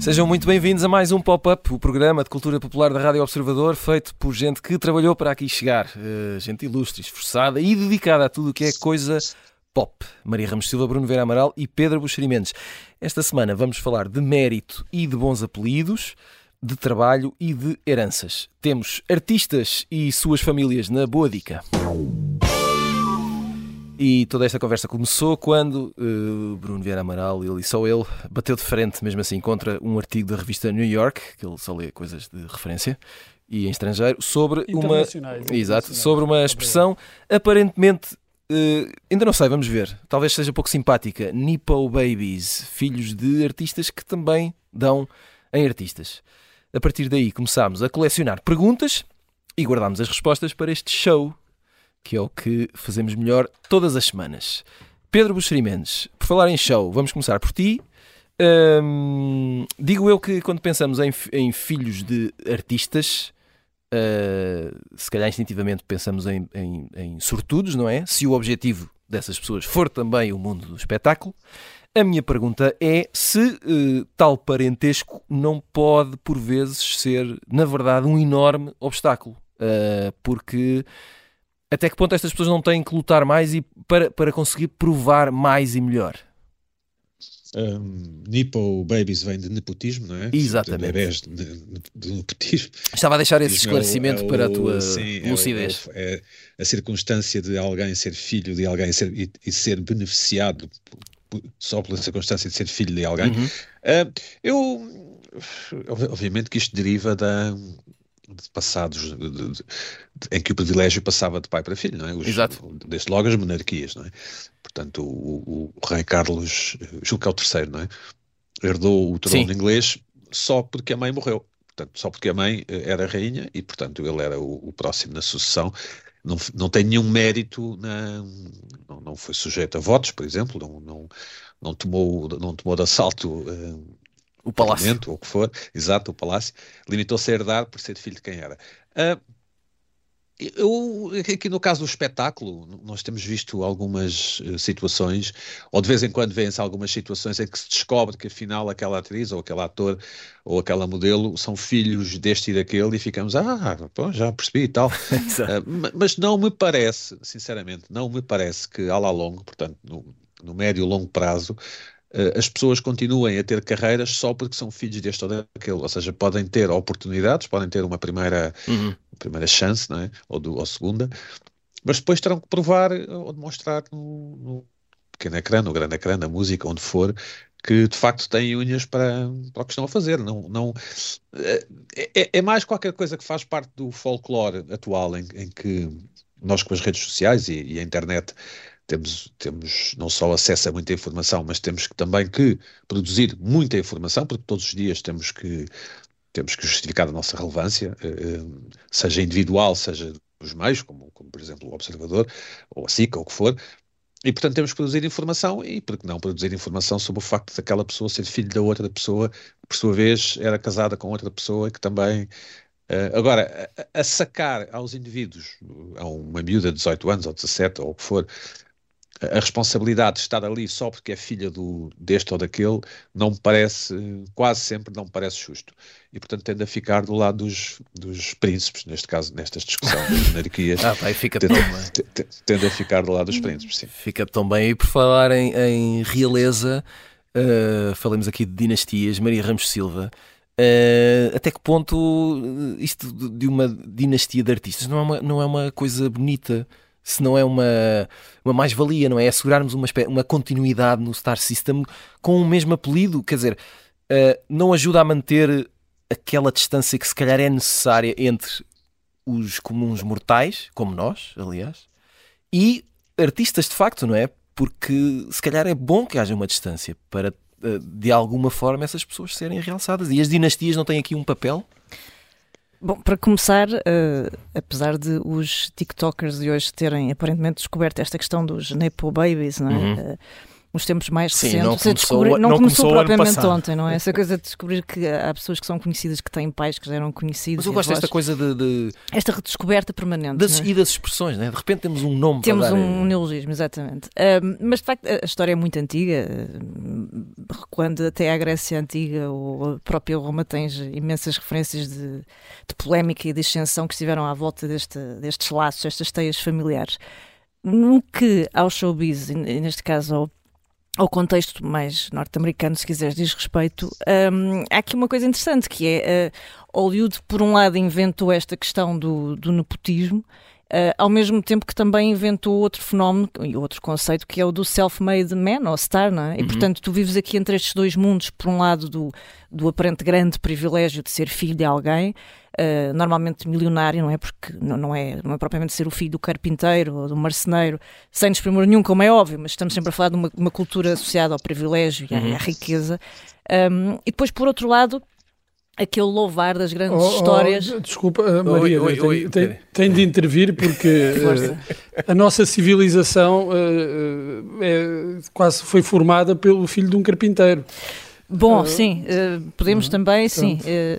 Sejam muito bem-vindos a mais um Pop-Up, o programa de cultura popular da Rádio Observador, feito por gente que trabalhou para aqui chegar. Uh, gente ilustre, esforçada e dedicada a tudo o que é coisa pop. Maria Ramos Silva, Bruno Vera Amaral e Pedro Buxeri Mendes. Esta semana vamos falar de mérito e de bons apelidos, de trabalho e de heranças. Temos artistas e suas famílias na Boa Dica. E toda esta conversa começou quando uh, Bruno Vieira Amaral, ele e só ele, bateu de frente, mesmo assim, contra um artigo da revista New York, que ele só lê coisas de referência, e em estrangeiro, sobre uma, exato, sobre uma expressão aparentemente Uh, ainda não sei, vamos ver. Talvez seja pouco simpática. Nippo Babies, filhos de artistas que também dão em artistas. A partir daí começámos a colecionar perguntas e guardámos as respostas para este show que é o que fazemos melhor todas as semanas. Pedro Buxeri Mendes, por falar em show, vamos começar por ti. Digo eu que quando pensamos em, em filhos de artistas, uh, se calhar instintivamente pensamos em, em, em sortudos, não é? Se o objetivo dessas pessoas for também o mundo do espetáculo. A minha pergunta é se uh, tal parentesco não pode, por vezes, ser, na verdade, um enorme obstáculo. Uh, porque até que ponto estas pessoas não têm que lutar mais e para, para conseguir provar mais e melhor? Um, Nipo Babies vem de nepotismo, não é? Exatamente. De bebés de, de, nepotismo. Estava a deixar esse esclarecimento é o, é o, para a tua sim, é lucidez. É, é, a circunstância de alguém ser filho de alguém ser, e, e, ser beneficiado só pela circunstância de ser filho de alguém. Uhum. Uh, eu, obviamente que isto deriva da, passados de, de, de, em que o privilégio passava de pai para filho, não é? Os, Exato. Desde logo as monarquias, não é? Portanto, o, o, rei Carlos, julgo que é o terceiro, não é? Herdou o trono inglês só porque a mãe morreu. Portanto, só porque a mãe eh, era rainha e, portanto, ele era o, o próximo na sucessão. Não, não tem nenhum mérito, na, não, não foi sujeito a votos, por exemplo, não, não, não, tomou, não tomou de assalto uh, o palácio. Ou o que for, exato, o palácio, limitou-se a herdar por ser filho de quem era. Uh, eu, aqui no caso do espetáculo, nós temos visto algumas uh, situações, ou de vez em quando vêm-se algumas situações em que se descobre que afinal aquela atriz, ou aquele ator, ou aquela modelo são filhos deste e daquele, e ficamos, ah, pô, já percebi e tal. uh, mas não me parece, sinceramente, não me parece que a la longo, portanto, no, no médio e longo prazo, as pessoas continuem a ter carreiras só porque são filhos deste ou daquele, ou seja, podem ter oportunidades, podem ter uma primeira, uhum. primeira chance, não é? ou, do, ou segunda, mas depois terão que provar eh, ou demonstrar no, no pequeno ecrã, no grande ecrã, na música, onde for, que de facto têm unhas para, para o que estão a fazer. Não, não, eh, é, é, é mais qualquer coisa que faz parte do folclore atual em, em que nós com as redes sociais e, e a internet temos, temos não só acesso a muita informação, mas temos que, também que produzir muita informação, porque todos os dias temos que, temos que justificar a nossa relevância, eh, eh, seja individual, seja dos meios, como, como por exemplo o Observador, ou a SICA, ou o que for, e, portanto, temos que produzir informação e, por que não, produzir informação sobre o facto daquela pessoa ser filho da outra pessoa, que, por sua vez, era casada com outra pessoa que também. Uh, agora, a, a, sacar aos indivíduos, a uma miúda de 18 anos ou 17 ou o que for, a responsabilidade de estar ali só porque é filha do, deste ou daquele não me parece, quase sempre não me parece justo. E, portanto, tende a ficar do lado dos, dos príncipes, neste caso, nestas discussões das monarquias. ah, vai, fica tende, tão bem. Tende a ficar do lado dos príncipes, sim. Fica tão bem. E por falar em, em realeza, uh, falamos aqui de dinastias, Maria Ramos Silva. Uh, até que ponto isto de uma dinastia de artistas não é uma, não é uma coisa bonita? Se não é uma, uma mais-valia, não é? Assegurarmos uma, uma continuidade no Star System com o mesmo apelido, quer dizer, uh, não ajuda a manter aquela distância que se calhar é necessária entre os comuns mortais, como nós, aliás, e artistas de facto, não é? Porque se calhar é bom que haja uma distância para, uh, de alguma forma, essas pessoas serem realçadas. E as dinastias não têm aqui um papel? Bom, para começar, uh, apesar de os TikTokers de hoje terem aparentemente descoberto esta questão dos Nepo Babies, não é? Uhum. Uh, uns tempos mais Sim, recentes. não começou- descobrir- não não começou, começou propriamente ontem, não é? Essa coisa de descobrir que há pessoas que são conhecidas que têm pais que já eram conhecidos. Mas eu gosto desta coisa de, de- Esta redescoberta permanente. das, é? e das expressões, né? de repente temos um nome Temos para dar. um neologismo, exatamente. Ahm, mas de facto a história é muito antiga, recuando até à Grécia Antiga ou a própria Roma tens imensas referências de, de polémica e de ascensão que estiveram à volta deste, destes laços, estas teias familiares. No que ao showbiz, e neste caso ao, ao contexto mais norte-americano, se quiseres, diz respeito, ahm, há aqui uma coisa interessante que é ah, Hollywood, por um lado, inventou esta questão do, do nepotismo. Uh, ao mesmo tempo que também inventou outro fenómeno e outro conceito que é o do self-made man ou star, não é? E Uhum. portanto tu vives aqui entre estes dois mundos, por um lado do, do aparente grande privilégio de ser filho de alguém, uh, normalmente milionário, não é? Porque não, não é, não é propriamente ser o filho do carpinteiro ou do marceneiro, sem desprimor nenhum, como é óbvio, mas estamos sempre a falar de uma, uma cultura associada ao privilégio e à, Uhum. à riqueza. Um, e depois, por outro lado, aquele louvar das grandes Oh, oh, histórias. desculpa, Maria, oi, tenho, oi, tenho- peraí. tenho de intervir porque uh, a nossa civilização uh, uh, é- quase foi formada pelo filho de um carpinteiro. Bom, sim, eh, podemos também, sim. eh,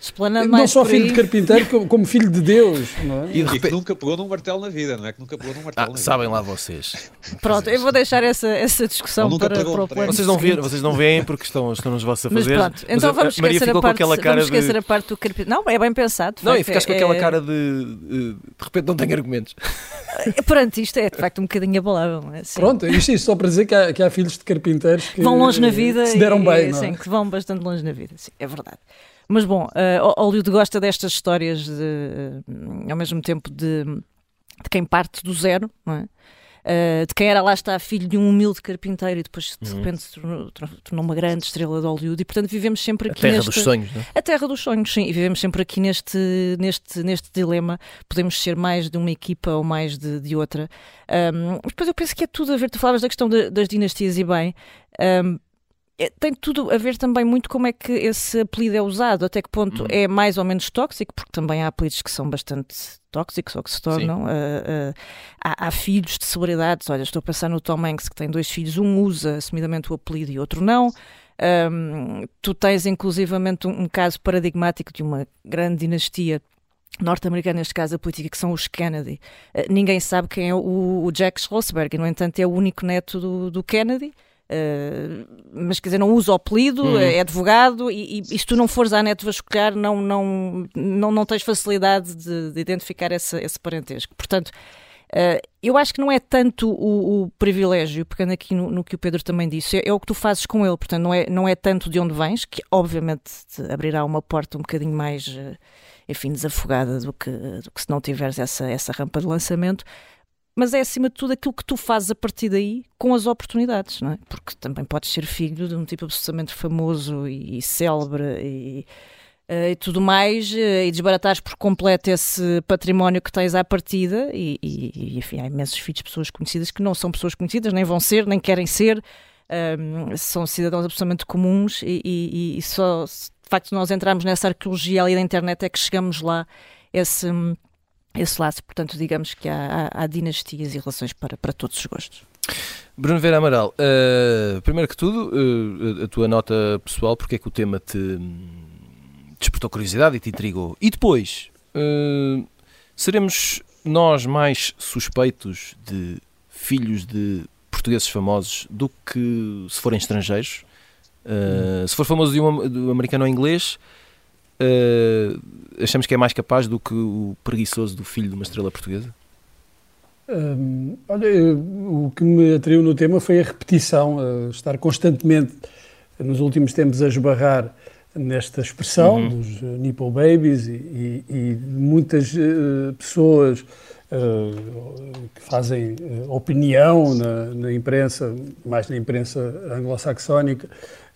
explanando Não mais só filho aí. de carpinteiro, como, como filho de Deus. Não é? E de E que repente. nunca pegou num martelo na vida, não é? Que nunca pegou num martelo Ah, na vida. sabem lá vocês. Pronto, eu vou deixar essa, essa discussão para, para o pleno. Vocês não, veem, vocês não veem porque estão, estão nos vossos a Mas fazer. pronto, então a- vamos a Maria esquecer, ficou a parte, com aquela cara vamos esquecer de. a parte do carpinteiro. Não, é bem pensado. Não, e ficaste com é- aquela é- cara de. De repente não tenho argumentos. é- Perante isto é de facto um bocadinho abalável. não é? Sim. Pronto, isto, isto só para dizer que há, que há filhos de carpinteiros que vão longe na eh, vida que se deram e, bem. não é? sim, que vão bastante longe na vida, sim, é verdade. Mas bom, eh, Hollywood gosta destas histórias de, eh, ao mesmo tempo de, de quem parte do zero, não é? Eh, de quem era lá está filho de um humilde carpinteiro e depois de Uhum. repente se tornou, tornou uma grande estrela de Hollywood e portanto vivemos sempre A aqui terra neste, dos sonhos, não é? a terra dos sonhos, sim, e vivemos sempre aqui neste, neste, neste dilema. Podemos ser mais de uma equipa ou mais de, de outra. Um, mas depois eu penso que é tudo a ver. Tu falavas da questão de- das dinastias e bem. um, tem tudo a ver também muito como é que esse apelido é usado, até que ponto Uhum. é mais ou menos tóxico, porque também há apelidos que são bastante tóxicos ou que se tornam. uh, uh, há, há filhos de celebridades, olha, estou a pensar no Tom Hanks que tem dois filhos, um usa assumidamente o apelido e outro não. Um, tu tens inclusivamente um, um caso paradigmático de uma grande dinastia norte-americana, neste caso a política, que são os Kennedy. Uh, ninguém sabe quem é o, o Jack Schlossberg, e, no entanto é o único neto do, do Kennedy. Uh, mas quer dizer, não usa o apelido, Uhum. é advogado e, e, e se tu não fores à net vasculhar, não, não, não, não tens facilidade de, de identificar essa, esse parentesco. Portanto, Uh, eu acho que não é tanto o, o privilégio, pegando aqui no, no que o Pedro também disse, é, é o que tu fazes com ele. Portanto, não é, não é tanto de onde vens, que obviamente te abrirá uma porta um bocadinho mais, uh, enfim, desafogada do que, do que se não tiveres essa, essa rampa de lançamento. Mas é acima de tudo aquilo que tu fazes a partir daí com as oportunidades, não é? Porque também podes ser filho de um tipo absolutamente famoso e, e célebre e, uh, e tudo mais, uh, e desbaratares por completo esse património que tens à partida, e, e, enfim, há imensos filhos de pessoas conhecidas que não são pessoas conhecidas, nem vão ser, nem querem ser, um, são cidadãos absolutamente comuns, e, e, só de facto nós entramos nessa arqueologia ali da internet é que chegamos lá esse, esse laço, portanto digamos que há, há, há dinastias e relações para, para todos os gostos. Bruno Vera Amaral, uh, primeiro que tudo, uh, a tua nota pessoal, porque é que o tema te despertou curiosidade e te intrigou. E depois, uh, seremos nós mais suspeitos de filhos de portugueses famosos do que se forem estrangeiros? Se for famoso de um, de um americano ou inglês, uh, achamos que é mais capaz do que o preguiçoso do filho de uma estrela portuguesa? Hum, olha, o que me atraiu no tema foi a repetição, uh, estar constantemente, nos últimos tempos, a esbarrar nesta expressão Uhum. dos uh, nipple babies e, e- e muitas uh, pessoas uh, que fazem opinião na, na imprensa, mais na imprensa anglo-saxónica,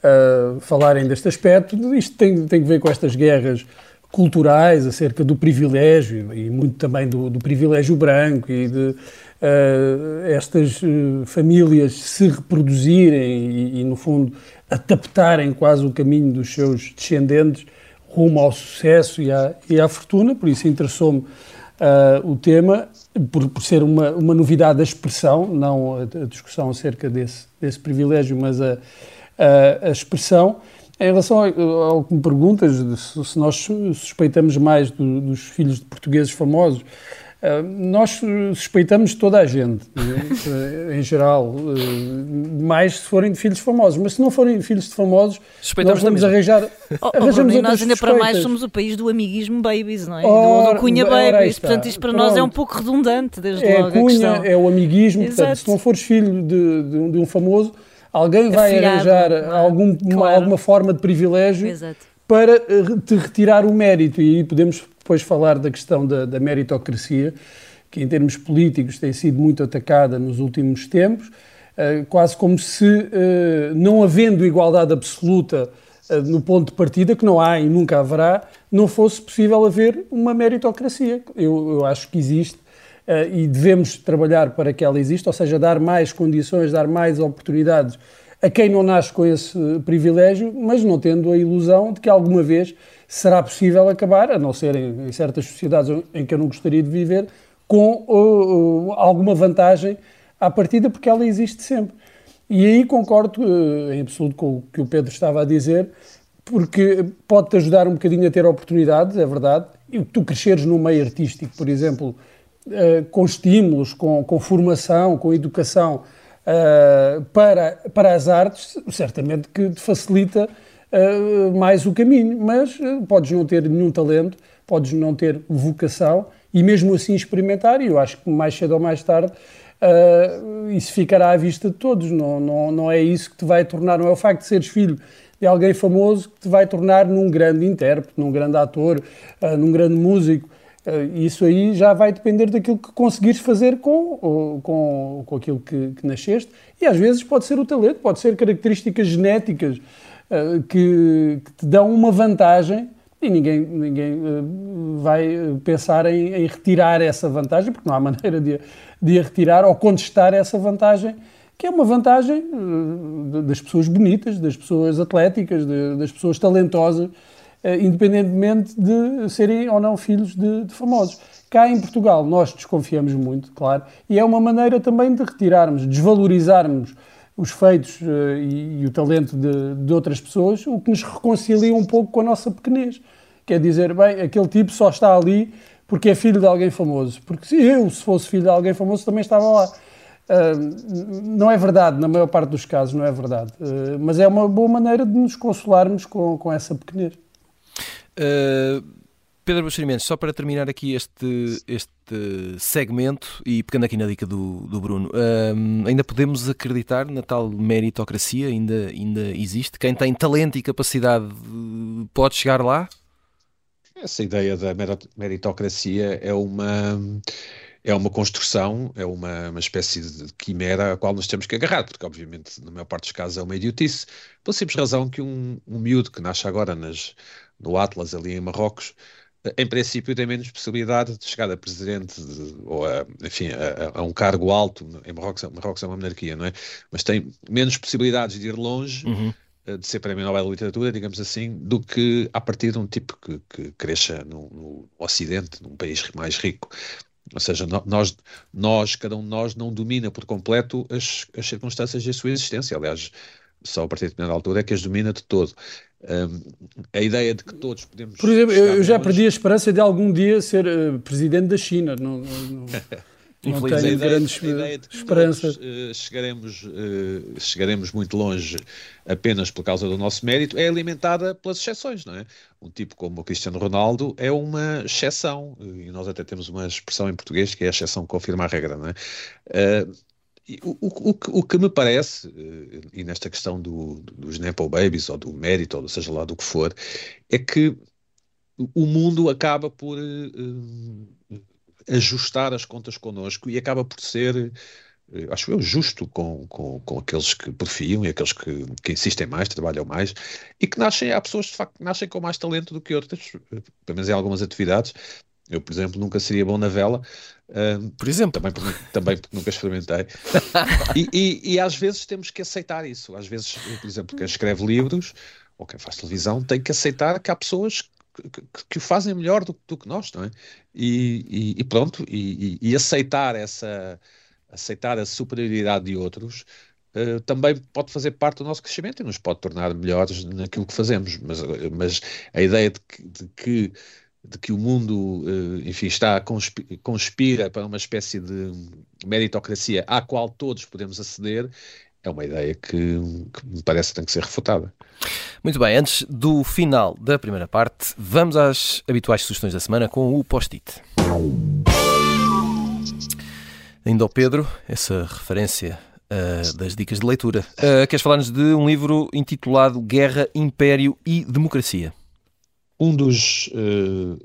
uh, falarem deste aspecto. Isto tem, tem que ver com estas guerras culturais acerca do privilégio e muito também do, do privilégio branco e de uh, estas uh, famílias se reproduzirem e, e, no fundo, adaptarem quase o caminho dos seus descendentes rumo ao sucesso e à, e à fortuna. Por isso interessou-me uh, o tema, por, por ser uma, uma novidade da expressão, não a, a discussão acerca desse, desse privilégio, mas a, a, a expressão. Em relação ao, ao que me perguntas, se, se nós suspeitamos mais do, dos filhos de portugueses famosos, ah, nós suspeitamos toda a gente, né? em geral, ah, mais se forem de filhos famosos, mas se não forem filhos de famosos, nós vamos arranjar. Oh, oh, arranjamos Bruno, nós ainda para mais somos o país do amiguismo babies, não é? Ora, do, do Cunha Babies, portanto, isto para Pronto. nós é um pouco redundante, desde é logo. A Cunha, é o amiguismo, Exato. portanto, se não fores filho de, de, de um famoso, alguém vai arranjar é? algum, claro. uma, alguma forma de privilégio Exato. para eh, te retirar o mérito, e aí podemos depois falar da questão da, da meritocracia, que em termos políticos tem sido muito atacada nos últimos tempos, uh, quase como se, uh, não havendo igualdade absoluta no ponto de partida, que não há e nunca haverá, não fosse possível haver uma meritocracia. Eu, eu acho que existe e devemos trabalhar para que ela exista, ou seja, dar mais condições, dar mais oportunidades a quem não nasce com esse privilégio, mas não tendo a ilusão de que alguma vez será possível acabar, a não ser em, em certas sociedades em que eu não gostaria de viver, com uh, uh, alguma vantagem à partida, porque ela existe sempre. E aí concordo uh, em absoluto com o que o Pedro estava a dizer, porque pode-te ajudar um bocadinho a ter oportunidades, é verdade, e tu cresceres no meio artístico, por exemplo, com estímulos, com, com formação, com educação uh, para, para as artes, certamente que facilita uh, mais o caminho, mas uh, podes não ter nenhum talento, podes não ter vocação e mesmo assim experimentar, e eu acho que mais cedo ou mais tarde uh, isso ficará à vista de todos, não, não, não é isso que te vai tornar, não é o facto de seres filho de alguém famoso que te vai tornar num grande intérprete, num grande ator, num grande músico, isso aí já vai depender daquilo que conseguires fazer com, com, com aquilo que, que nasceste. E às vezes pode ser o talento, pode ser características genéticas eh, que, que, te dão uma vantagem e ninguém, ninguém uh, vai pensar em, em, retirar essa vantagem, porque não há maneira de, de a retirar ou contestar essa vantagem, que é uma vantagem das pessoas bonitas, das pessoas atléticas, das pessoas talentosas, independentemente de serem ou não filhos de, de famosos. Cá em Portugal nós desconfiamos muito, claro, e é uma maneira também de retirarmos, desvalorizarmos os feitos uh, e, e, o talento de, de, outras pessoas, o que nos reconcilia um pouco com a nossa pequenez. Quer dizer, bem, aquele tipo só está ali porque é filho de alguém famoso. Porque se eu, se fosse filho de alguém famoso, também estava lá. Uh, não é verdade, na maior parte dos casos, não é verdade. Uh, mas é uma boa maneira de nos consolarmos com, com essa pequenez. Uh Pedro Buxerimentos, só para terminar aqui este, este segmento e pegando aqui na dica do, do Bruno, um, ainda podemos acreditar na tal meritocracia? Ainda, ainda existe? Quem tem talento e capacidade pode chegar lá? Essa ideia da meritocracia é uma é uma construção, é uma, uma espécie de quimera a qual nós temos que agarrar, porque obviamente na maior parte dos casos é uma idiotice, pela simples razão que um, um miúdo que nasce agora nas, no Atlas ali em Marrocos em princípio tem menos possibilidade de chegar a presidente de, ou a, enfim, a, a, um cargo alto, em Marrocos, Marrocos é uma monarquia, não é? Mas tem menos possibilidades de ir longe, uhum. Eh, de ser prémio Nobel de Literatura, digamos assim, do que a partir de um tipo que, que cresça no, no Ocidente, num país mais rico. Ou seja, nós, nós, cada um de nós não domina por completo as, as circunstâncias da sua existência. Aliás, só a partir de determinada altura é que as domina de todo. A ideia de que todos podemos. Por exemplo, eu já perdi a esperança de algum dia ser uh, presidente da China. Não, não, não tenho grandes a ideia de que esperanças. Todos, uh, chegaremos, uh, chegaremos muito longe apenas por causa do nosso mérito, é alimentada pelas exceções, não é? Um tipo como o Cristiano Ronaldo é uma exceção, e nós até temos uma expressão em português que é a exceção que confirma a regra, não é? O, o, o, que me parece, eh, e nesta questão do, dos Nepo Babies, ou do mérito, ou seja lá do que for, é que o mundo acaba por uh, ajustar as contas connosco e acaba por ser, uh, acho eu, justo com, com, com aqueles que porfiam e aqueles que, que insistem mais, trabalham mais, e que nascem, há pessoas de facto que nascem com mais talento do que outras, pelo menos em algumas atividades. Eu, por exemplo, nunca seria bom na vela, por exemplo. Também porque, também porque nunca experimentei. e, e, e, às vezes temos que aceitar isso. Às vezes, por exemplo, quem escreve livros ou quem faz televisão tem que aceitar que há pessoas que, que, o fazem melhor do, do, que nós, não é? E, e, pronto, e, e, aceitar essa aceitar a superioridade de outros uh, também pode fazer parte do nosso crescimento e nos pode tornar melhores naquilo que fazemos. Mas, mas a ideia de que, de que de que o mundo, uh, enfim, está conspira para uma espécie de meritocracia à qual todos podemos aceder, é uma ideia que, que, me parece que tem que ser refutada. Muito bem, antes do final da primeira parte, vamos às habituais sugestões da semana com o post-it. Ainda ao Pedro, essa referência uh, das dicas de leitura. Uh, queres falar-nos de um livro intitulado Guerra, Império e Democracia? Um dos uh,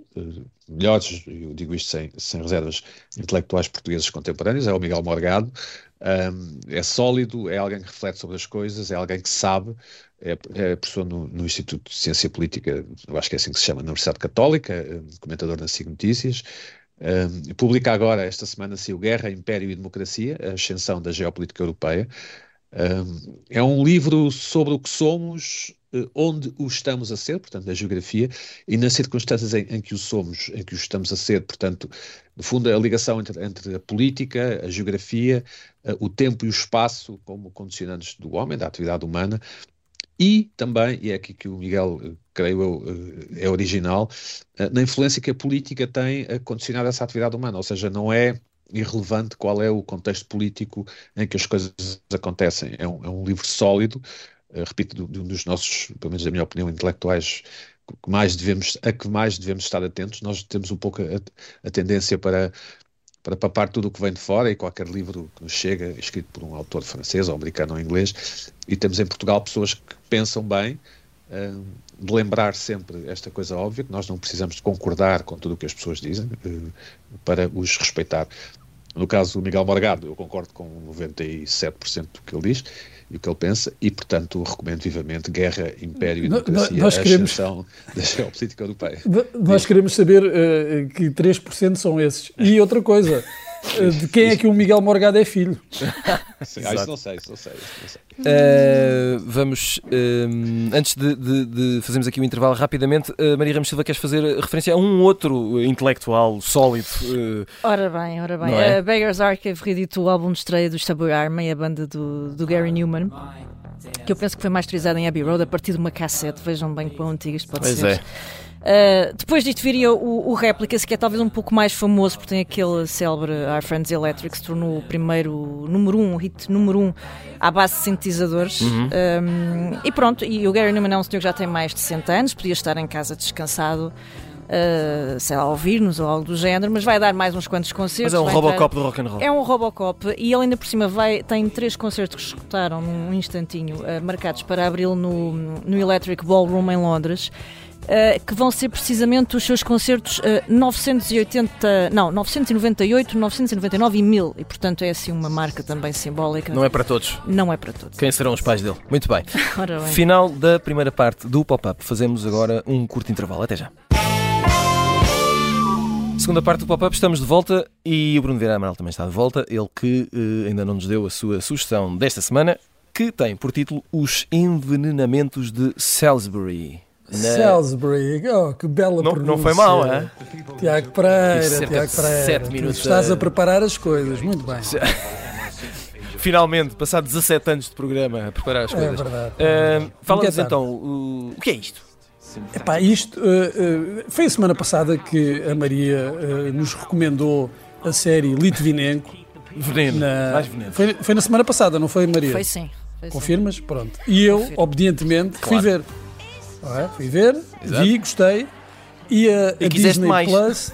melhores, eu digo isto sem, sem reservas, intelectuais portugueses contemporâneos é o Miguel Morgado. Um, é sólido, é alguém que reflete sobre as coisas, é alguém que sabe, é, é professor no, no, Instituto de Ciência Política, eu acho que é assim que se chama, na Universidade Católica, comentador na SIG Notícias, um, publica agora, esta semana, o Guerra, Império e Democracia, a ascensão da geopolítica europeia. Um, é um livro sobre o que somos, eh, onde o estamos a ser, portanto, na geografia, e nas circunstâncias em, em, que o somos, em que o estamos a ser, portanto, no fundo, a ligação entre, entre a política, a geografia, uh, o tempo e o espaço como condicionantes do homem, da atividade humana, e também, e é aqui que o Miguel, eh, creio eu, é original, na influência que a política tem a condicionar essa atividade humana, ou seja, não é irrelevante qual é o contexto político em que as coisas acontecem. É um, é um livro sólido, repito, de um dos nossos, pelo menos na minha opinião, intelectuais que mais devemos, a que mais devemos estar atentos. Nós temos um pouco a, a tendência para para papar tudo o que vem de fora e qualquer livro que nos chega, escrito por um autor francês ou americano ou inglês, e temos em Portugal pessoas que pensam bem, uh, de lembrar sempre esta coisa óbvia, que nós não precisamos de concordar com tudo o que as pessoas dizem uh, para os respeitar. No caso do Miguel Morgado, eu concordo com 97% do que ele diz e o que ele pensa, e portanto recomendo vivamente Guerra, Império e Democracia, nós queremos, a ascensão da geopolítica europeia. Nós queremos saber uh, que 3% são esses. E outra coisa, de quem é que o Miguel Morgado é filho? Sim, ah, isso não sei, isso não sei. Isso não sei. Uh, vamos, uh, antes de, de, de, fazermos aqui o um intervalo rapidamente, uh, Maria Ramos Silva, queres fazer referência a um outro intelectual sólido? Ora bem, ora bem. É? A Beggar's Archive reeditou o álbum de estreia do Stabber Army, a banda do, do Gary Newman que eu penso que foi masterizada em Abbey Road a partir de uma cassete. Vejam bem quão antigo isto pode pois ser. É. Uh, depois disto viria o, o Replicas, que é talvez um pouco mais famoso, porque tem aquele célebre Our Friends Electric, que se tornou o primeiro número um, hit número um, à base de sintetizadores. Uhum. Um, e pronto, e o Gary Newman é um senhor que já tem mais de 60 anos, podia estar em casa descansado. Uh, sei lá, ouvir-nos ou algo do género, mas vai dar mais uns quantos concertos. Mas é um Robocop do rock and roll. É um Robocop e ele ainda por cima vai, tem três concertos que escutaram num instantinho, uh, marcados para abril no, no Electric Ballroom em Londres. Uh, que vão ser precisamente os seus concertos uh, eh, 980, não, 998, 999 e 1000. E portanto é assim uma marca também simbólica. Não é para todos. Não é para todos. Quem serão os pais dele? Muito bem. bem. Final da primeira parte do pop-up. Fazemos agora um curto intervalo. Até já. Segunda parte do pop-up, estamos de volta e o Bruno Vieira Amaral também está de volta. Ele que uh, ainda não nos deu a sua sugestão desta semana, que tem por título Os Envenenamentos de Salisbury. Na... Salisbury, oh, que bela não, pronúncia. Não foi mal, é? Tiago Pereira, Tiago Pereira. Sete minutos estás a preparar as coisas, muito bem. Finalmente, passado 17 anos de programa a preparar as é coisas. É verdade. Uh, Fala-nos então, o, o que é isto? Epá, isto uh, uh, foi a semana passada que a Maria uh, nos recomendou a série Litvinenko. Veneno, na... mais veneno. Foi, foi, na semana passada, não foi, Maria? Foi sim. Foi Confirmas? Sim. Pronto. E eu, Confirmo. obedientemente, claro. fui ver. É? Fui ver, Exato. vi, gostei. E a, e a Disney mais. Plus,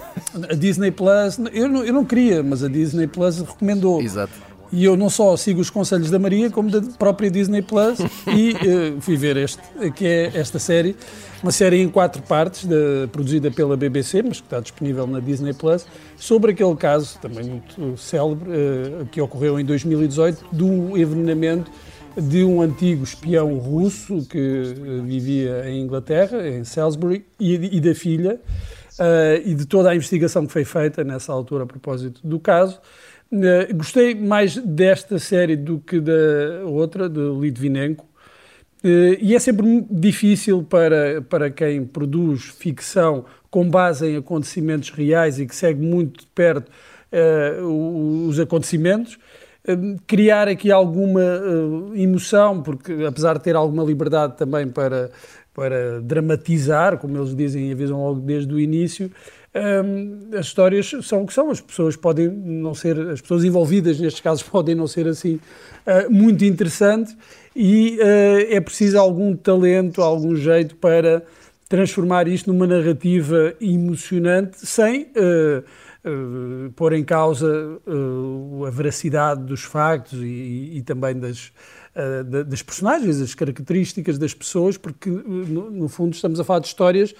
a Disney Plus, eu não, eu não queria, mas a Disney Plus recomendou. Exato. E eu não só sigo os conselhos da Maria, como da própria Disney Plus, e uh, fui ver este, que é esta série, uma série em quatro partes, de, produzida pela BBC, mas que está disponível na Disney Plus, sobre aquele caso, também muito célebre, uh, que ocorreu em 2018, do envenenamento de um antigo espião russo que eh, vivia em Inglaterra, em Salisbury, e, e da filha, uh, e de toda a investigação que foi feita nessa altura a propósito do caso. Uh, gostei mais desta série do que da outra, de Litvinenko, e é sempre difícil para, para quem produz ficção com base em acontecimentos reais e que segue muito de perto uh, os acontecimentos, uh, criar aqui alguma uh, emoção, porque apesar de ter alguma liberdade também para, para dramatizar, como eles dizem e avisam logo desde o início, um, as histórias são o que são. As pessoas podem não ser, as pessoas envolvidas nestes casos podem não ser assim uh, muito interessantes e uh, é preciso algum talento, algum jeito para transformar isto numa narrativa emocionante sem uh, uh, pôr em causa uh, a veracidade dos factos e, e também das, das personagens, as características das pessoas, porque no, no, fundo estamos a falar de histórias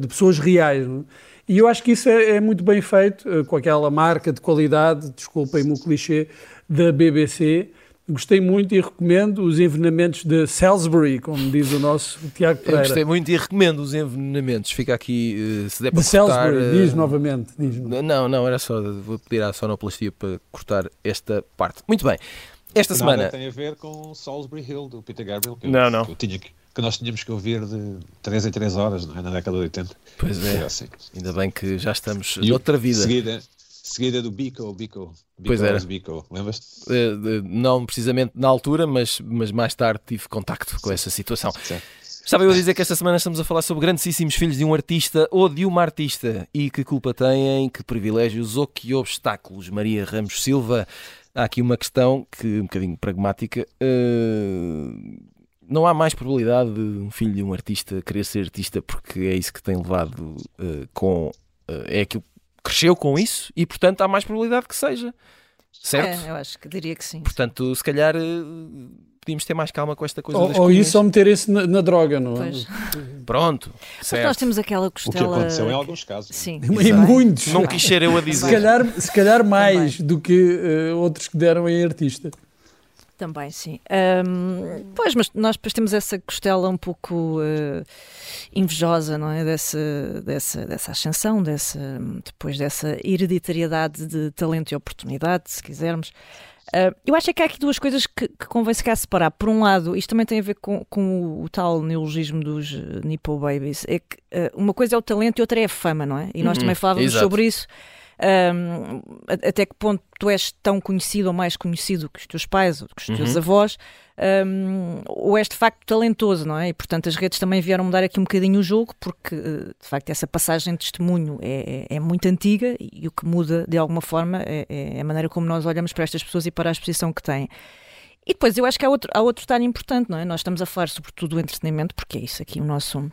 de pessoas reais. Não? É? E eu acho que isso é, é muito bem feito, com aquela marca de qualidade, desculpem-me o clichê, da BBC, Gostei muito e recomendo os envenenamentos de Salisbury, como diz o nosso Tiago Pereira. Eu gostei muito e recomendo os envenenamentos. Fica aqui, eh, se der para de cortar... Salisbury, uh... diz novamente. Diz não, não, era só, vou pedir à sonoplastia para cortar esta parte. Muito bem. Esta semana... Nada tem a ver com Salisbury Hill, do Peter Gabriel, que, não, não. Que, tinha, que nós tínhamos que ouvir de 3 em 3 horas, não é? Na década de 80. Pois é, assim. ainda bem que já estamos e noutra vida. Seguida, seguida do Bico, Bico, Bico pois era. Bico, lembras-te? Uh, não precisamente na altura, mas, mas mais tarde tive contacto com essa situação. Sim. Estava eu a dizer que esta semana estamos a falar sobre grandíssimos filhos de um artista ou de uma artista e que culpa têm, que privilégios ou que obstáculos. Maria Ramos Silva, há aqui uma questão que um bocadinho pragmática. Uh, não há mais probabilidade de um filho de um artista querer ser artista porque é isso que tem levado uh, com. Uh, é aquilo cresceu com isso e, portanto, há mais probabilidade que seja. Certo? É, eu acho que diria que sim. Portanto, se calhar eh, podíamos ter mais calma com esta coisa ou, das Ou isso ou meter-se na, na, droga, não é? Pronto. Certo. nós temos aquela costela... O que aconteceu em alguns casos. Sim. Em muitos. Não quis ser eu a dizer. Se calhar, se calhar mais do que uh, outros que deram em artista. Também, sim. Um, pois, mas nós depois temos essa costela um pouco uh, invejosa, não é? Dessa, dessa, dessa ascensão, dessa, depois dessa hereditariedade de talento e oportunidade, se quisermos. Uh, eu acho é que há aqui duas coisas que, que convém se separar. Por um lado, isto também tem a ver com, com o, o tal neologismo dos uh, Nippo Babies. É que uh, uma coisa é o talento e outra é a fama, não é? E nós uhum, também falávamos exato. sobre isso um, até que ponto tu és tão conhecido ou mais conhecido que os teus pais ou que os teus uhum. avós, um, ou és de facto talentoso, não é? E portanto as redes também vieram mudar aqui um bocadinho o jogo, porque de facto essa passagem de testemunho é, é, é muito antiga e o que muda de alguma forma é, é, a maneira como nós olhamos para estas pessoas e para a exposição que têm. E depois eu acho que há outro, há outro detalhe importante, não é? Nós estamos a falar sobretudo do entretenimento, porque é isso aqui o nosso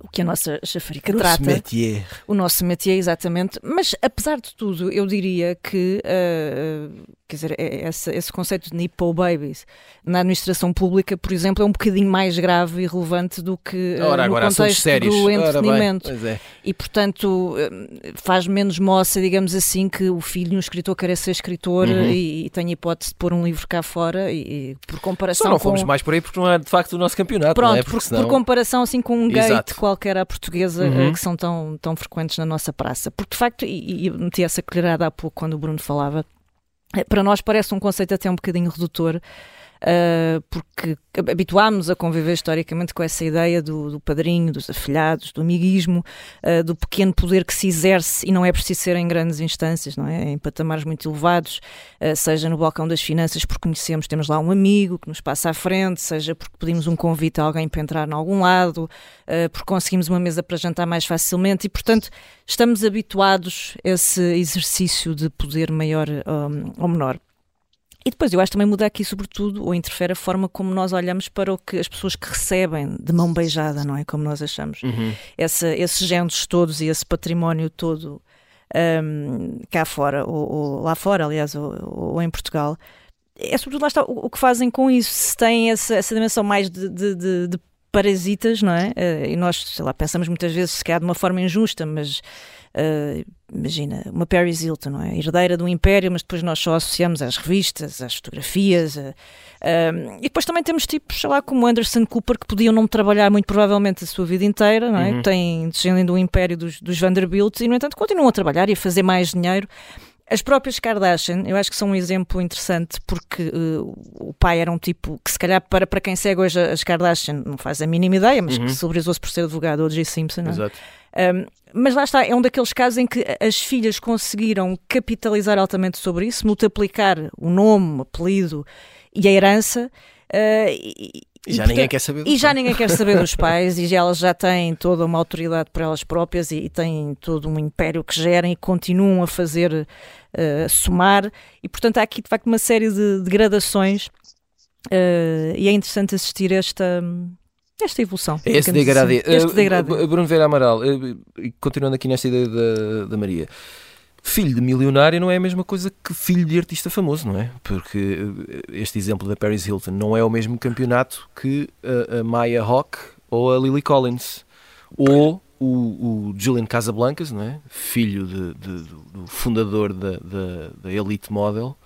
o que a nossa chafarica o trata. Nosso métier. O nosso métier, exatamente. Mas, apesar de tudo, eu diria que, uh, quer dizer, é, esse, esse conceito de Nippo Babies na administração pública, por exemplo, é um bocadinho mais grave e relevante do que uh, Ora, no contexto do entretenimento. Bem, é. E, portanto, faz menos moça, digamos assim, que o filho de um escritor queira ser escritor uhum. e, e tenha hipótese de pôr um livro cá fora e, e por comparação Só não com... fomos mais por aí porque não é, de facto, o nosso campeonato, Pronto, é? Porque por, senão... por comparação, assim, com um gate qualquer à portuguesa uhum. Eh, que são tão, tão frequentes na nossa praça. Porque, de facto, e, e meti essa colherada há pouco quando o Bruno falava, eh, para nós parece um conceito até um bocadinho redutor uh, porque habituámos a conviver historicamente com essa ideia do, do padrinho, dos afilhados, do amiguismo, uh, do pequeno poder que se exerce e não é preciso ser em grandes instâncias, não é? Em patamares muito elevados, uh, seja no balcão das finanças porque conhecemos, temos lá um amigo que nos passa à frente, seja porque pedimos um convite a alguém para entrar em algum lado, porque conseguimos uma mesa para jantar mais facilmente e, portanto, estamos habituados a esse exercício de poder maior um, ou menor. E depois eu acho que também muda aqui, sobretudo, ou interfere a forma como nós olhamos para o que as pessoas que recebem de mão beijada, não é? Como nós achamos. Uhum. Essa, esses géneros todos e esse património todo um, cá fora, ou, ou, lá fora, aliás, ou, ou, em Portugal. É sobretudo lá está o, o que fazem com isso. Se têm essa, essa dimensão mais de, de, de, de parasitas, não é? Uh, e nós, sei lá, pensamos muitas vezes se calhar de uma forma injusta, mas Uh, imagina, uma Paris Hilton, não é? Herdeira do Império, mas depois nós só associamos às revistas, às fotografias. Uh, e depois também temos tipos, sei lá, como Anderson Cooper, que podiam não trabalhar muito provavelmente a sua vida inteira, não é? Uhum. Descendem do Império dos, dos Vanderbilt e, no entanto, continuam a trabalhar e a fazer mais dinheiro. As próprias Kardashian, eu acho que são um exemplo interessante porque uh, o pai era um tipo que, se calhar, para, para quem segue hoje as Kardashian, não faz a mínima ideia, mas uhum. que celebrizou-se por ser advogado, o J. Simpson. Não é? Exato. Um, mas lá está, é um daqueles casos em que as filhas conseguiram capitalizar altamente sobre isso, multiplicar o nome, o apelido e a herança. Uh, e, e já ninguém quer saber E já ninguém quer saber dos pais e elas já têm toda uma autoridade por elas próprias e, e têm todo um império que gerem e continuam a fazer uh, somar e portanto há aqui de facto uma série de degradações uh, e é interessante assistir esta esta evolução. É degradê. Assim. Este degradê. Uh, Bruno Vera Amaral, continuando aqui nesta ideia da, da Maria, filho de milionário não é a mesma coisa que filho de artista famoso, não é? Porque eh, este exemplo da Paris Hilton não é o mesmo campeonato que a, a Maya Hawke ou a Lily Collins ou o, o Julian Casablancas, não é? Filho de, de, do fundador da, da, da Elite Model.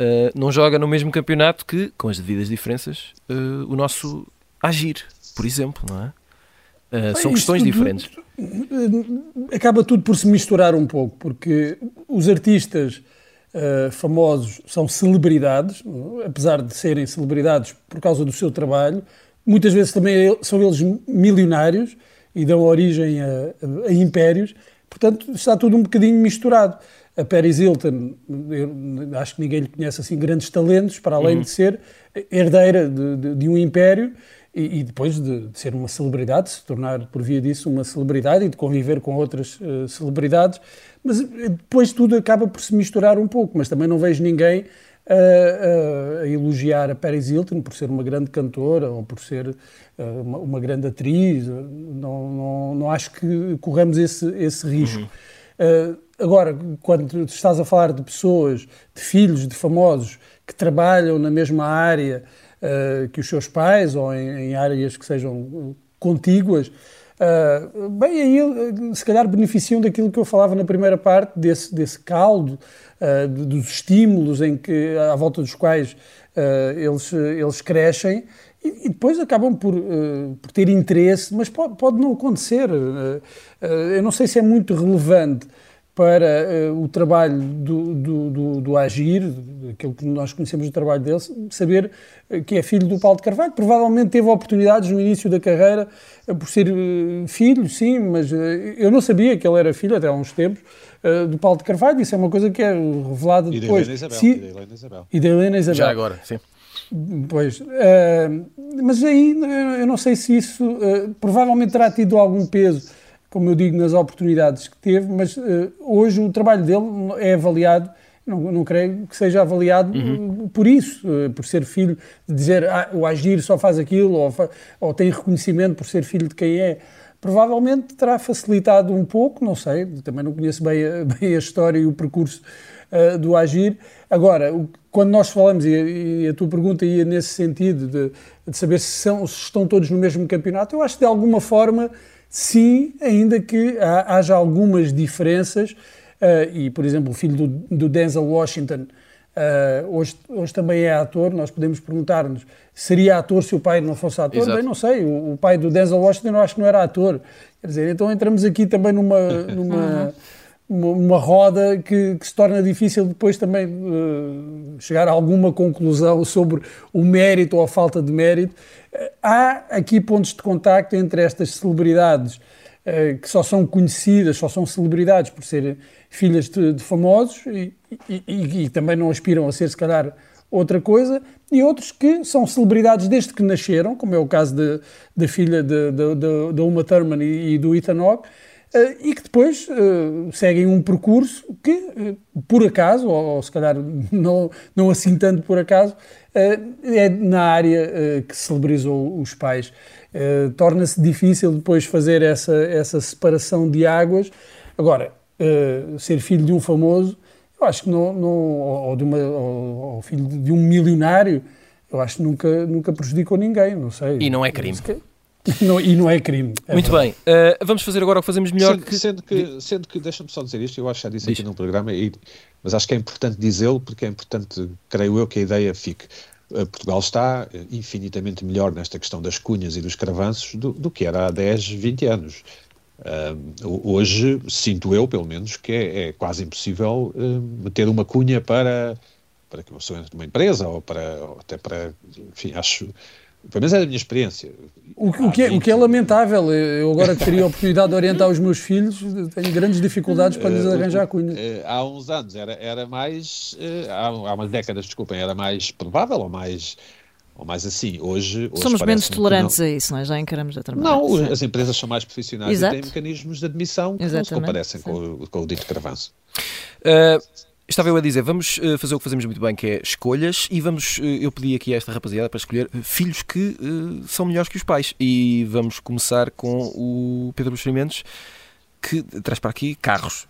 Uh, não joga no mesmo campeonato que, com as devidas diferenças, uh, o nosso Agir, por exemplo, não é? Uh, são questões tudo, diferentes. Acaba tudo por se misturar um pouco, porque os artistas uh, famosos são celebridades, apesar de serem celebridades por causa do seu trabalho, muitas vezes também são eles milionários e dão origem a, a, a impérios, portanto está tudo um bocadinho misturado. A Paris Hilton, acho que ninguém lhe conhece assim grandes talentos, para além uhum. de ser herdeira de, de, de um império e, e depois de, de, ser uma celebridade, se tornar por via disso uma celebridade e de conviver com outras uh, celebridades, mas eh, depois tudo acaba por se misturar um pouco, mas também não vejo ninguém a, a, a elogiar a Paris Hilton por ser uma grande cantora ou por ser uh, uma, uma, grande atriz, não, não, não acho que corremos esse, esse risco. Uhum. Uh, agora, quando estás a falar de pessoas, de filhos de famosos que trabalham na mesma área, uh, que os seus pais ou em, em áreas que sejam contíguas, uh, bem, aí eh, se calhar beneficiam daquilo que eu falava na primeira parte, desse, desse caldo, uh, dos estímulos em que, à volta dos quais eles, eles crescem e, depois acabam por, por ter interesse, mas pode, pode não acontecer. eu não sei se é muito relevante para uh, o trabalho do, do, do, do, Agir, aquilo que nós conhecemos do trabalho dele, saber uh, que é filho do Paulo de Carvalho. Provavelmente teve oportunidades no início da carreira uh, por ser filho, sim, mas eu não sabia que ele era filho até há uns tempos do Paulo de Carvalho. Isso é uma coisa que é revelada depois. E da Helena Isabel. E da Helena Isabel. Já agora, sim. Pois, mas aí eu não sei se isso provavelmente terá tido algum peso como eu digo, nas oportunidades que teve, mas uh, hoje o trabalho dele é avaliado, não, não creio que seja avaliado uhum. por isso, uh, por ser filho, de dizer ah, o Agir só faz aquilo, ou, ou tem reconhecimento por ser filho de quem é. Provavelmente terá facilitado um pouco, não sei, também não conheço bem a, bem a história e o percurso uh, do Agir. Agora, o, quando nós falamos, e, e, a tua pergunta ia nesse sentido, de, de saber se, são, se estão todos no mesmo campeonato, eu acho que de alguma forma sim, ainda que haja algumas diferenças, uh, e por exemplo o filho do, do Denzel Washington uh, hoje, hoje também é ator, nós podemos perguntar-nos, seria ator se o pai não fosse ator? Exato. Bem, não sei, o, o, pai do Denzel Washington eu acho que não era ator, quer dizer, então entramos aqui também numa... numa uma, roda que, que, se torna difícil depois também uh, chegar a alguma conclusão sobre o mérito ou a falta de mérito. Uh, há aqui pontos de contacto entre estas celebridades uh, que só são conhecidas, só são celebridades por serem filhas de, de famosos e, e, e, e, também não aspiram a ser, se calhar, outra coisa, e outros que são celebridades desde que nasceram, como é o caso da filha da Uma Thurman e, do Ethan Hawke, e que depois uh, seguem um percurso que, uh, por acaso, ou, ou, se calhar não, não assim tanto por acaso, é na área que celebrizou os pais. Torna-se difícil depois fazer essa, essa separação de águas. Agora, ser filho de um famoso, eu acho que não, não ou, de uma, ou, ou filho de um milionário, eu acho que nunca, nunca prejudicou ninguém, não sei. E não é crime. Não, e não é crime. É Muito verdade. bem, uh, vamos fazer agora o que fazemos melhor. Sendo que, sendo que, sendo que deixa-me só dizer isto, eu acho que já disse Diz. aqui no programa, e, mas acho que é importante dizê-lo, porque é importante, creio eu, que a ideia fique. Uh, Portugal está uh, infinitamente melhor nesta questão das cunhas e dos cravanços do, do, que era há 10, 20 anos. Uh, hoje, sinto eu, pelo menos, que é, é quase impossível uh, ter uma cunha para, para que uma pessoa entre numa empresa ou, para, ou até para, enfim, acho, pelo menos é a minha experiência. O, o, que é, o que é lamentável, eu agora que teria a oportunidade de orientar os meus filhos, tenho grandes dificuldades para lhes arranjar a cunha. Uh, há uns anos era, era mais, há, há umas décadas, desculpem, era mais provável ou mais ou mais assim. Hoje, hoje somos menos tolerantes a isso, não é? Já encaramos outra maneira. Não, as empresas são mais profissionais Exato. e têm mecanismos de admissão que Exatamente. não se comparecem com, com, o dito cravanço. Uh, estava eu a dizer, vamos uh, fazer o que fazemos muito bem, que é escolhas, e vamos, uh, eu pedi aqui a esta rapaziada para escolher filhos que são melhores que os pais. E vamos começar com o Pedro Buxerimentos, que traz para aqui carros.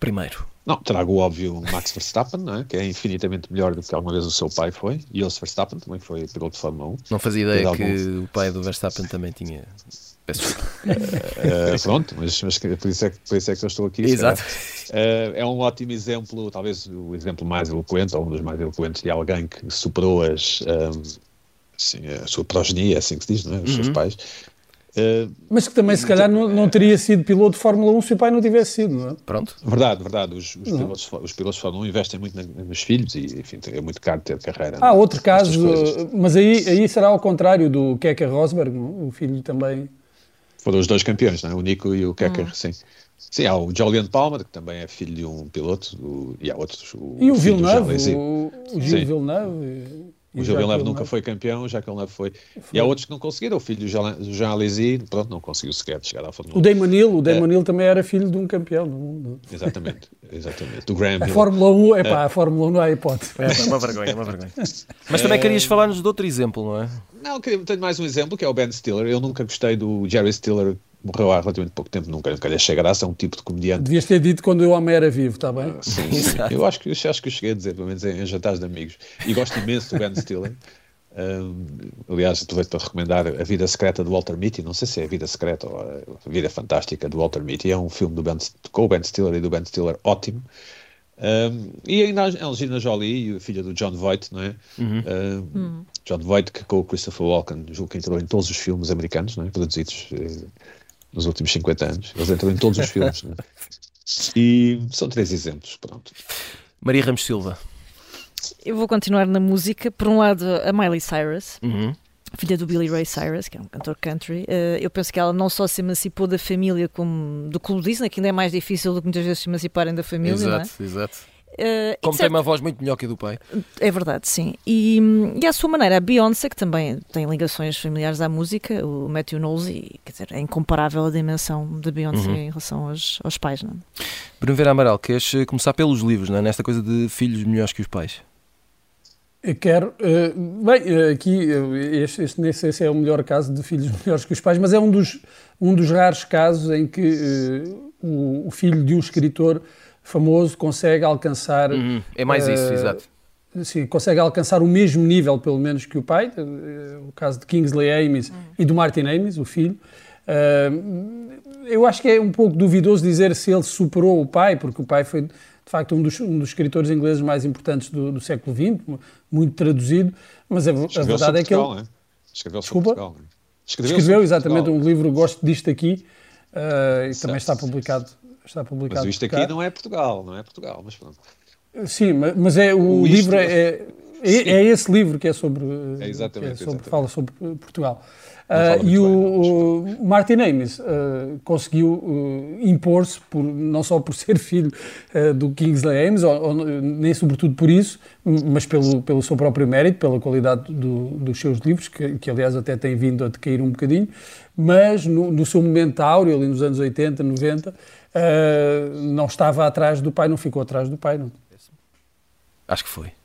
Primeiro. Não, trago o óbvio Max Verstappen, é? que é infinitamente melhor do que alguma vez o seu pai foi. E Jos Verstappen também foi piloto de Fórmula 1. Não fazia ideia que algum... o pai do Verstappen também tinha. Peço uh, pronto, mas, mas, por, isso é, por isso é que eu estou aqui. Exato. Uh, é um ótimo exemplo, talvez o exemplo mais eloquente, ou um dos mais eloquentes de alguém que superou as, um, assim, a sua progenia, assim que se diz, não é? os uhum. seus pais, Uh, Mas que também, se calhar, não, não, teria sido piloto de Fórmula 1 se o pai não tivesse sido, não é? Pronto. Verdade, verdade. Os, os, pilotos, os pilotos, de Fórmula 1 investem muito nos filhos e, enfim, é muito caro ter carreira. Ah, outro caso, mas aí, aí será ao contrário do Kecker Rosberg, o filho também. Foram os dois campeões, não é? O Nico e o Kecker, hum. sim. Sim, há o Julian Palmer, que também é filho de um piloto, o, e há outros. O, e o Villeneuve, o, o Gil Villeneuve. O Gil Villeneuve nunca foi campeão, já que ele não foi. foi. E há outros que não conseguiram. O filho do Jean Alesi, pronto, não conseguiu sequer chegar à Fórmula 1. O Damon Hill, o Damon é. Hill também era filho de um campeão do mundo. Exatamente, exatamente. Do Graham a Fórmula 1, é pá, a Fórmula 1 não há hipótese. É, é uma vergonha, é uma vergonha. Mas também querias falar-nos de outro exemplo, não é? Não, tenho mais um exemplo que é o Ben Stiller. Eu nunca gostei do Jerry Stiller morreu há relativamente pouco tempo, nunca, nunca lhe achei graça, é um tipo de comediante. Devias ter dito quando o homem era vivo, está bem? sim, sim. eu acho que, acho que eu cheguei a dizer, pelo menos em, em jantares de amigos. E gosto imenso do Ben Stiller. Um, aliás, aproveito para recomendar A Vida Secreta do Walter Mitty. Não sei se é A Vida Secreta ou A Vida Fantástica do Walter Mitty. É um filme do ben, com o Ben Stiller e do Ben Stiller ótimo. Um, e ainda a Angelina Jolie, filha do John Voight, não é? Uhum. Um, uhum. John Voight, que com o Christopher Walken, julgo que entrou em todos os filmes americanos, não é? produzidos eh, nos últimos 50 anos. Eles entram em todos os filmes. É? E são três exemplos. Pronto. Maria Ramos Silva. Eu vou continuar na música. Por um lado, a Miley Cyrus. Uhum. Filha do Billy Ray Cyrus, que é um cantor country, uh, eu penso que ela não só se emancipou da família como do clube Disney, que ainda é mais difícil do que muitas vezes se emanciparem da família. Exato, é? exato. Uh, Como tem uma voz muito melhor que a do pai. É verdade, sim. E, e à sua maneira, a Beyoncé, que também tem ligações familiares à música, o Matthew Knowles, e, quer dizer, é incomparável a dimensão da Beyoncé uhum. em relação aos, aos pais. Não? É? Bruno Vera Amaral, queres começar pelos livros, não é? nesta coisa de filhos melhores que os pais? Eu quero. Uh, bem, uh, aqui, uh, este, este nem sei se é o melhor caso de filhos melhores que os pais, mas é um dos, um dos raros casos em que o, o, filho de um escritor famoso consegue alcançar. Uhum. É mais isso, exato. Sim, consegue alcançar o mesmo nível, pelo menos, que o pai. o caso de Kingsley Amis uhum. e do Martin Amis, o filho. eu acho que é um pouco duvidoso dizer se ele superou o pai, porque o pai foi de facto um dos, um dos escritores ingleses mais importantes do, do século XX, muito traduzido, mas a, a verdade é que ele... Escreveu sobre Portugal, é? Escreveu, Escreveu exatamente Portugal. um livro, gosto disto aqui, uh, e também está publicado. Está publicado mas isto aqui não é Portugal, não é Portugal, mas pronto. Sim, mas é, o, o livro é, é, é, esse livro que é sobre, é exatamente, é sobre exatamente. fala sobre Portugal. Uh, e o, o, Martin Amis uh, conseguiu uh, impor-se, não só por ser filho do Kingsley Amis, ou, ou, nem sobretudo por isso, mas pelo, pelo seu próprio mérito, pela qualidade do, dos seus livros, que, que, aliás até tem vindo a decair um bocadinho, mas no, no seu momento áureo, ali nos anos 80, 90, não estava atrás do pai, não ficou atrás do pai. Não. Acho que foi.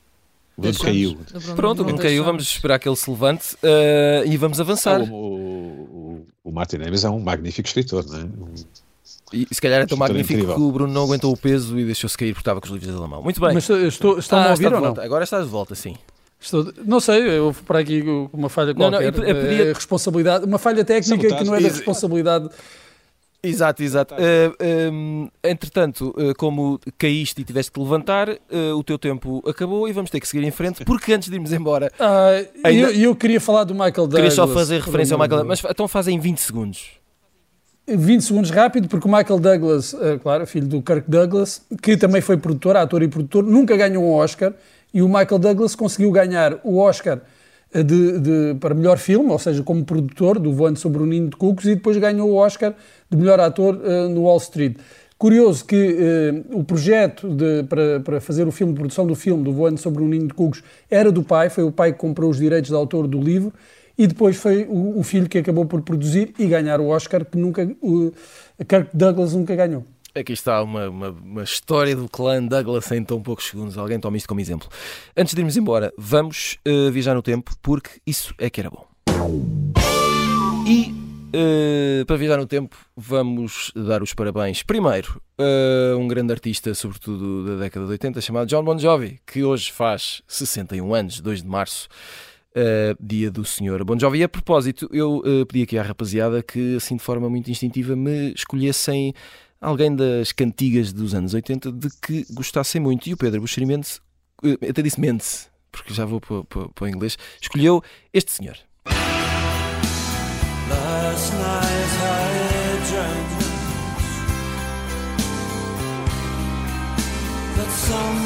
O Bruno caiu. Pronto, o Bruno caiu, vamos esperar que ele se levante uh, e vamos avançar. o, o, o Martin Amis é um magnífico escritor, não é? Um... E se calhar é tão magnífico incrível. que o Bruno não aguentou o peso e deixou-se cair porque estava com os livros da mão. Muito bem. Mas estou, estão ah, a ouvir ou não? Agora estás de volta, sim. Estou, não sei, eu vou para aqui uma falha qualquer. Não, não, eu, eu podia... é responsabilidade, uma falha técnica que não é da responsabilidade Exato, exato. Uh, eh, um, ehm, entretanto, uh, como caíste e tiveste que levantar, uh, o teu tempo acabou e vamos ter que seguir em frente, porque antes de irmos embora. ainda... eu, eu, queria falar do Michael Douglas. Queria só fazer referência ao Michael Douglas, mas então fazem 20 segundos. 20 segundos rápido, porque o Michael Douglas, uh, claro, filho do Kirk Douglas, que também foi produtor, ator e produtor, nunca ganhou um Oscar, e o Michael Douglas conseguiu ganhar o Oscar uh, de, de, para melhor filme, ou seja, como produtor do Voando sobre o Ninho de Cucos, e depois ganhou o Oscar de melhor ator uh, no Wall Street. Curioso que o projeto de, para, para fazer o filme, produção do filme do Voando sobre o Ninho de Cucos era do pai, foi o pai que comprou os direitos de autor do livro, e depois foi o, o, filho que acabou por produzir e ganhar o Oscar que nunca o Kirk Douglas nunca ganhou. Aqui está uma, uma, uma, história do clã Douglas em tão poucos segundos. Alguém toma isto como exemplo. Antes de irmos embora, vamos uh, viajar no tempo, porque isso é que era bom. E uh, para viajar no tempo, vamos dar os parabéns. Primeiro, uh, um grande artista, sobretudo da década de 80, chamado John Bon Jovi, que hoje faz 61 anos, 2 de março. Uh, dia do Senhor Bon Jovi. E a propósito, eu uh, pedi aqui à rapaziada que, assim de forma muito instintiva, me escolhessem alguém das cantigas dos anos 80 de que gostassem muito. E o Pedro Buxeri Mendes, uh, até disse Mendes, porque já vou para, para, para o inglês, escolheu este senhor. Last night I that somebody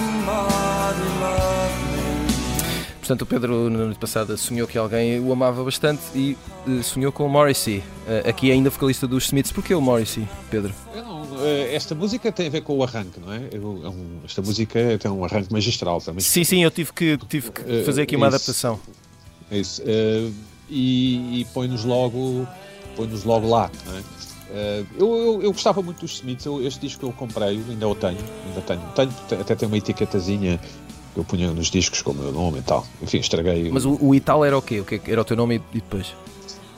Portanto, o Pedro, na noite passada, sonhou que alguém o amava bastante e uh, sonhou com o Morrissey. Uh, aqui ainda vocalista dos Smiths. Porquê o Morrissey, Pedro? Não, eh, esta música tem a ver com o arranque, não é? É esta música tem um arranque magistral também. Sim, sim, eu tive que, tive que fazer aqui uma adaptação. É isso. E, e põe-nos logo, põe logo lá, não é? Uh, eu, eu, eu, gostava muito dos Smiths, eu, este disco eu comprei, ainda o tenho, ainda tenho, tenho até tem uma etiquetazinha eu punha nos discos como meu nome e tal. Enfim, estraguei. Mas o, o e tal era o quê? O que era o teu nome e, depois?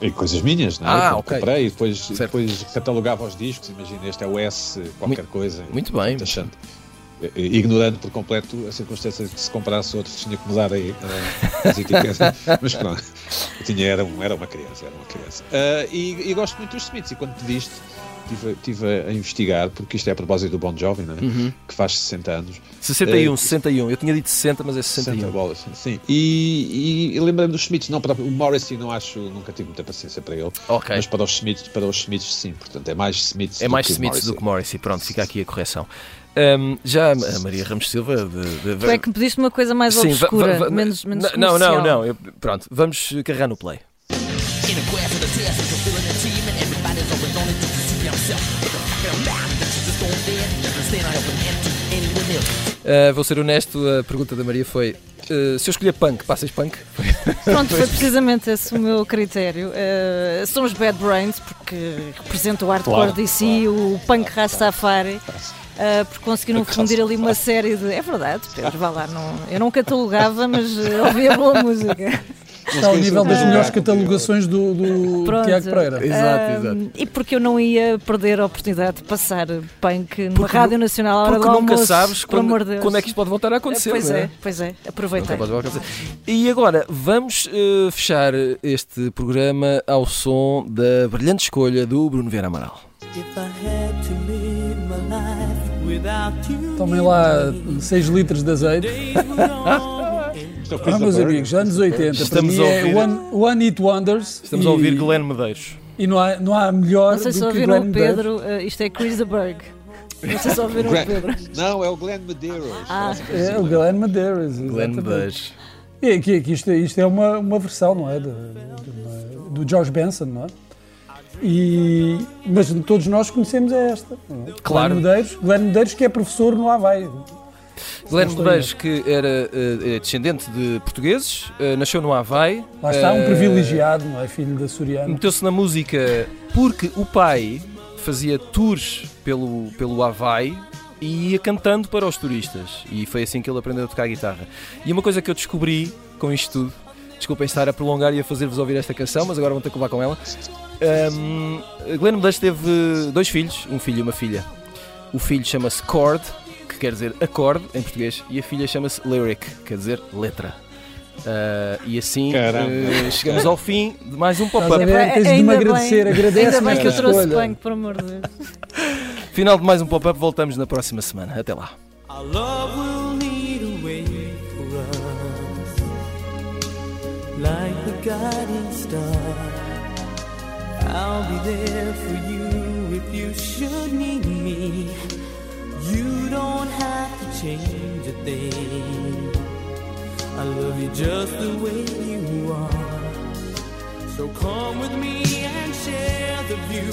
E coisas minhas, não é? Ah, ok. Comprei e depois, depois catalogava os discos. Imagina, este é o S, qualquer muito, coisa. Muito bem. Achando, ignorando por completo a circunstância de que se comprasse outros tinha que mudar aí uh, as etiquetas. Mas pronto, eu tinha, era, um, era uma criança. Era uma criança. Uh, e, e, gosto muito dos Smiths. E quando pediste estive, estive a investigar, porque isto é a propósito do Bon Jovi, né? Uhum. que faz 60 anos. 61, uh, 61. Eu tinha dito 60, mas é 61. 60 bolas, sim. E, e, e lembrando dos Smiths, não, para o Morrissey não acho, nunca tive muita paciência para ele. Okay. Mas para os Smiths, para os Smiths sim. Portanto, é mais Smiths É mais do Smiths do que Morrissey. Pronto, fica aqui a correção. Um, já a Maria Ramos Silva. De, de... Tu é que me pediste uma coisa mais Sim, obscura, menos, menos Não, não, não. Eu, pronto, vamos carregar no play. Uh, vou ser honesto, a pergunta da Maria foi: uh, se eu escolher punk, passas punk? Pronto, foi precisamente esse o meu critério. Uh, são os Bad Brains, porque representam o hardcore claro, si, claro. o punk Rastafari. Uh, porque conseguiram fundir ali uma série de. É verdade, Pedro, vá lá. Não, eu não catalogava, mas ouvia boa música. Está ao nível das melhores catalogações do, do Tiago Pereira. Exato, exato. E porque eu não ia perder a oportunidade de passar punk numa porque, Rádio Nacional à hora do almoço. nunca sabes quando, quando, é que isto pode voltar a acontecer. Pois é, é, pois é. Aproveitei. E agora, vamos uh, fechar este programa ao som da brilhante escolha do Bruno Vieira Amaral. Tomem lá 6 litros de azeite. Ah, meus amigos, anos 80, Estamos para mim é One, One Hit Wonders. Estamos e, a ouvir Glenn Medeiros. E não há, não há melhor não sei se ouviram o Pedro, uh, isto é Chris the Berg. Não sei se ouviram o Pedro. Não, é o Glenn Medeiros. Ah. É o Glenn Medeiros. Glenn Medeiros. E aqui, aqui isto, isto, é uma, uma versão, não é? De, de, do George Benson, não é? E, mas todos nós conhecemos esta. É? Claro. Glenn Medeiros, Glenn Medeiros, que é professor no Havaí. Guilherme Medeiros, que era uh, descendente de portugueses, uh, nasceu no Havaí. Lá está, um privilegiado, não é? Filho da Soriana. Meteu-se na música porque o pai fazia tours pelo, pelo Havaí e ia cantando para os turistas. E foi assim que ele aprendeu a tocar guitarra. E uma coisa que eu descobri com isto tudo, desculpem estar a prolongar e a fazer-vos ouvir esta canção, mas agora vão ter que levar com ela. Um, Glenn Medeiros teve dois filhos, um filho e uma filha. O filho chama-se Cord quer dizer acorde em português, e a filha chama-se Lyric, quer dizer letra. Uh, e assim uh, chegamos ao fim de mais um pop-up. É, Tens de me agradecer, agradece Ainda bem que eu trouxe banho, por amor de Deus. Final de mais um pop-up, voltamos na próxima semana. Até lá. Like the guiding star, I'll be there for you. You don't have to change a thing. I love you just the way you are. So come with me and share the view.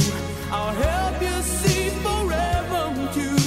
I'll help you see forever too.